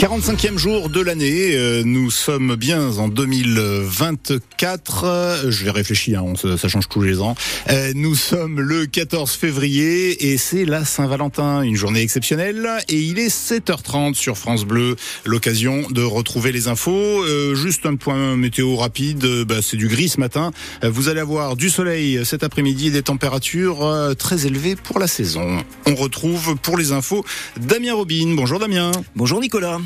45e jour de l'année, euh, nous sommes bien en 2024. Je vais réfléchir, hein, ça change tous les ans. Euh, nous sommes le 14 février et c'est la Saint-Valentin, une journée exceptionnelle. Et il est 7h30 sur France Bleu, l'occasion de retrouver les infos. Euh, juste un point météo rapide, bah, c'est du gris ce matin. Vous allez avoir du soleil cet après-midi et des températures très élevées pour la saison. On retrouve pour les infos Damien Robin. Bonjour Damien. Bonjour Nicolas.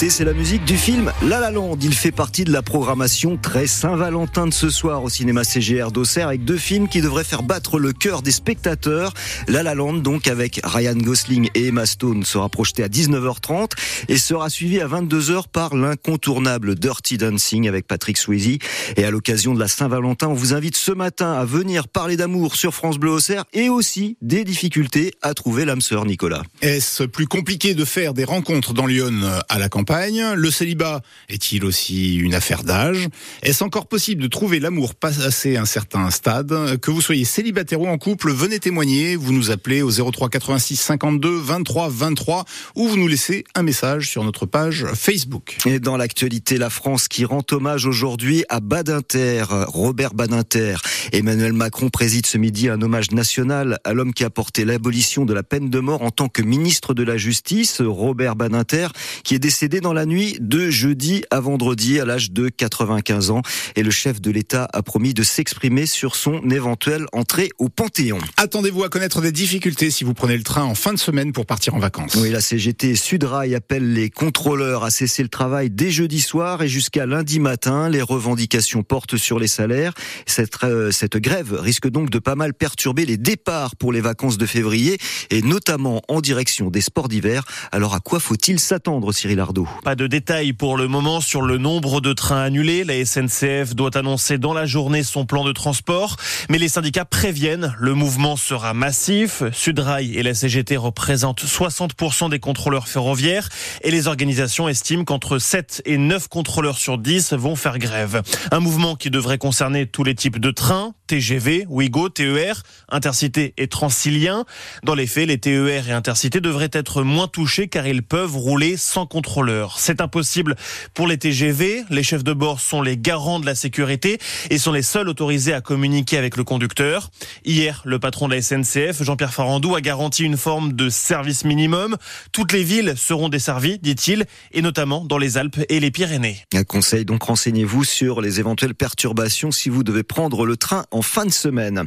c'est la musique du film La La Land. Il fait partie de la programmation très Saint-Valentin de ce soir au cinéma CGR d'Auxerre avec deux films qui devraient faire battre le cœur des spectateurs. La La Land, donc avec Ryan Gosling et Emma Stone, sera projeté à 19h30 et sera suivi à 22h par l'incontournable Dirty Dancing avec Patrick Swayze. Et à l'occasion de la Saint-Valentin, on vous invite ce matin à venir parler d'amour sur France Bleu Auxerre et aussi des difficultés à trouver l'âme sœur Nicolas. Est-ce plus compliqué de faire des rencontres dans Lyon à la campagne Le célibat est-il aussi une affaire d'âge? Est-ce encore possible de trouver l'amour passé un certain stade? Que vous soyez célibataire ou en couple, venez témoigner. Vous nous appelez au 03 86 52 23 23 ou vous nous laissez un message sur notre page Facebook. Et dans l'actualité, la France qui rend hommage aujourd'hui à Badinter, Robert Badinter. Emmanuel Macron préside ce midi un hommage national à l'homme qui a porté l'abolition de la peine de mort en tant que ministre de la Justice, Robert Badinter, qui est décédé décédé dans la nuit de jeudi à vendredi à l'âge de 95 ans. Et le chef de l'État a promis de s'exprimer sur son éventuelle entrée au Panthéon. Attendez-vous à connaître des difficultés si vous prenez le train en fin de semaine pour partir en vacances. Oui, la CGT Sudrail appelle les contrôleurs à cesser le travail dès jeudi soir et jusqu'à lundi matin. Les revendications portent sur les salaires. Cette, euh, cette grève risque donc de pas mal perturber les départs pour les vacances de février et notamment en direction des sports d'hiver. Alors à quoi faut-il s'attendre, Cyril Ardo? Pas de détails pour le moment sur le nombre de trains annulés. La SNCF doit annoncer dans la journée son plan de transport, mais les syndicats préviennent, le mouvement sera massif. Sudrail et la CGT représentent 60% des contrôleurs ferroviaires et les organisations estiment qu'entre 7 et 9 contrôleurs sur 10 vont faire grève. Un mouvement qui devrait concerner tous les types de trains, TGV, Ouigo, TER, Intercité et Transilien. Dans les faits, les TER et Intercité devraient être moins touchés car ils peuvent rouler sans contrôle c'est impossible pour les TGV. Les chefs de bord sont les garants de la sécurité et sont les seuls autorisés à communiquer avec le conducteur. Hier, le patron de la SNCF, Jean-Pierre Farandou, a garanti une forme de service minimum. Toutes les villes seront desservies, dit-il, et notamment dans les Alpes et les Pyrénées. Un conseil, donc renseignez-vous sur les éventuelles perturbations si vous devez prendre le train en fin de semaine.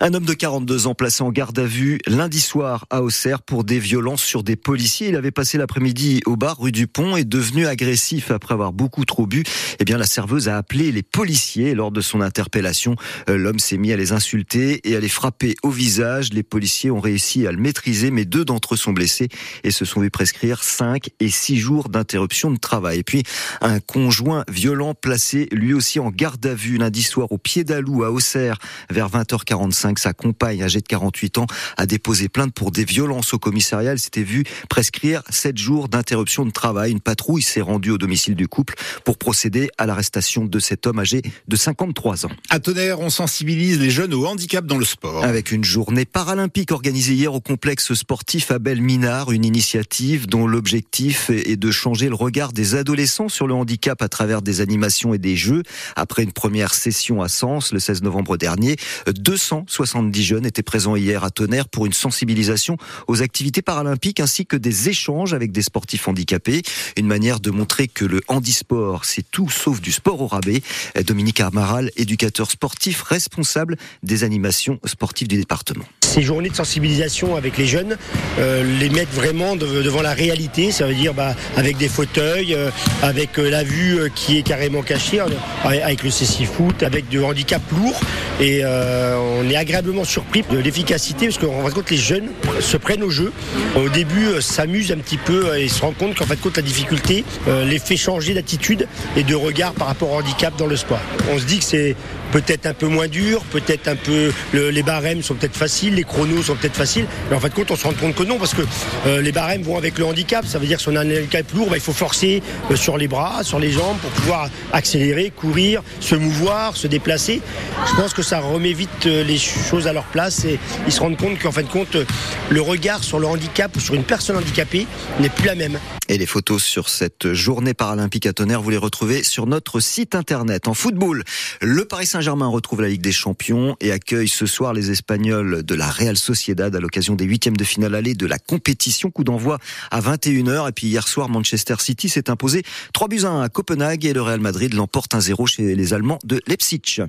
Un homme de 42 ans placé en garde à vue lundi soir à Auxerre pour des violences sur des policiers. Il avait passé l'après-midi au bar rue du Pont est devenu agressif après avoir beaucoup trop bu. Eh bien, la serveuse a appelé les policiers lors de son interpellation. Euh, l'homme s'est mis à les insulter et à les frapper au visage. Les policiers ont réussi à le maîtriser, mais deux d'entre eux sont blessés et se sont vus prescrire 5 et 6 jours d'interruption de travail. Et puis, un conjoint violent placé lui aussi en garde à vue lundi soir au pied d'Alou à Auxerre vers 20h45. Sa compagne, âgée de 48 ans, a déposé plainte pour des violences au commissariat. Elle s'était vue prescrire 7 jours d'interruption de travail. Une patrouille s'est rendue au domicile du couple pour procéder à l'arrestation de cet homme âgé de 53 ans. À Tonnerre, on sensibilise les jeunes au handicap dans le sport. Avec une journée paralympique organisée hier au complexe sportif Abel Minard, une initiative dont l'objectif est de changer le regard des adolescents sur le handicap à travers des animations et des jeux. Après une première session à Sens le 16 novembre dernier, 270 jeunes étaient présents hier à Tonnerre pour une sensibilisation aux activités paralympiques ainsi que des échanges avec des sportifs handicapés. Une manière de montrer que le handisport, c'est tout sauf du sport au rabais. Dominique Armaral, éducateur sportif responsable des animations sportives du département. Ces journées de sensibilisation avec les jeunes, euh, les mettre vraiment devant la réalité, ça veut dire bah, avec des fauteuils, euh, avec euh, la vue qui est carrément cachée, avec le cécifoot, avec du handicap lourd. Et on est agréablement surpris de l'efficacité parce qu'en fin de compte, les jeunes se prennent au jeu. Au début, s'amusent un petit peu et se rendent compte qu'en fait, compte, la difficulté les fait changer d'attitude et de regard par rapport au handicap dans le sport. On se dit que c'est peut-être un peu moins dur, peut-être un peu les barèmes sont peut-être faciles, les chronos sont peut-être faciles, mais en fait compte on se rend compte que non parce que euh, les barèmes vont avec le handicap, ça veut dire que si on a un handicap lourd, bah, il faut forcer euh, sur les bras, sur les jambes pour pouvoir accélérer, courir, se mouvoir, se déplacer. Je pense que ça remet vite les choses à leur place et ils se rendent compte qu'en fin de compte, le regard sur le handicap ou sur une personne handicapée n'est plus la même. Et les photos sur cette journée paralympique à Tonnerre, vous les retrouvez sur notre site internet. En football, le Paris Saint-Germain retrouve la Ligue des Champions et accueille ce soir les Espagnols de la Real Sociedad à l'occasion des huitièmes de finale aller de la compétition. Coup d'envoi à 21h. Et puis hier soir, Manchester City s'est imposé 3 buts à 1 à Copenhague et le Real Madrid l'emporte 1-0 chez les Allemands de Leipzig.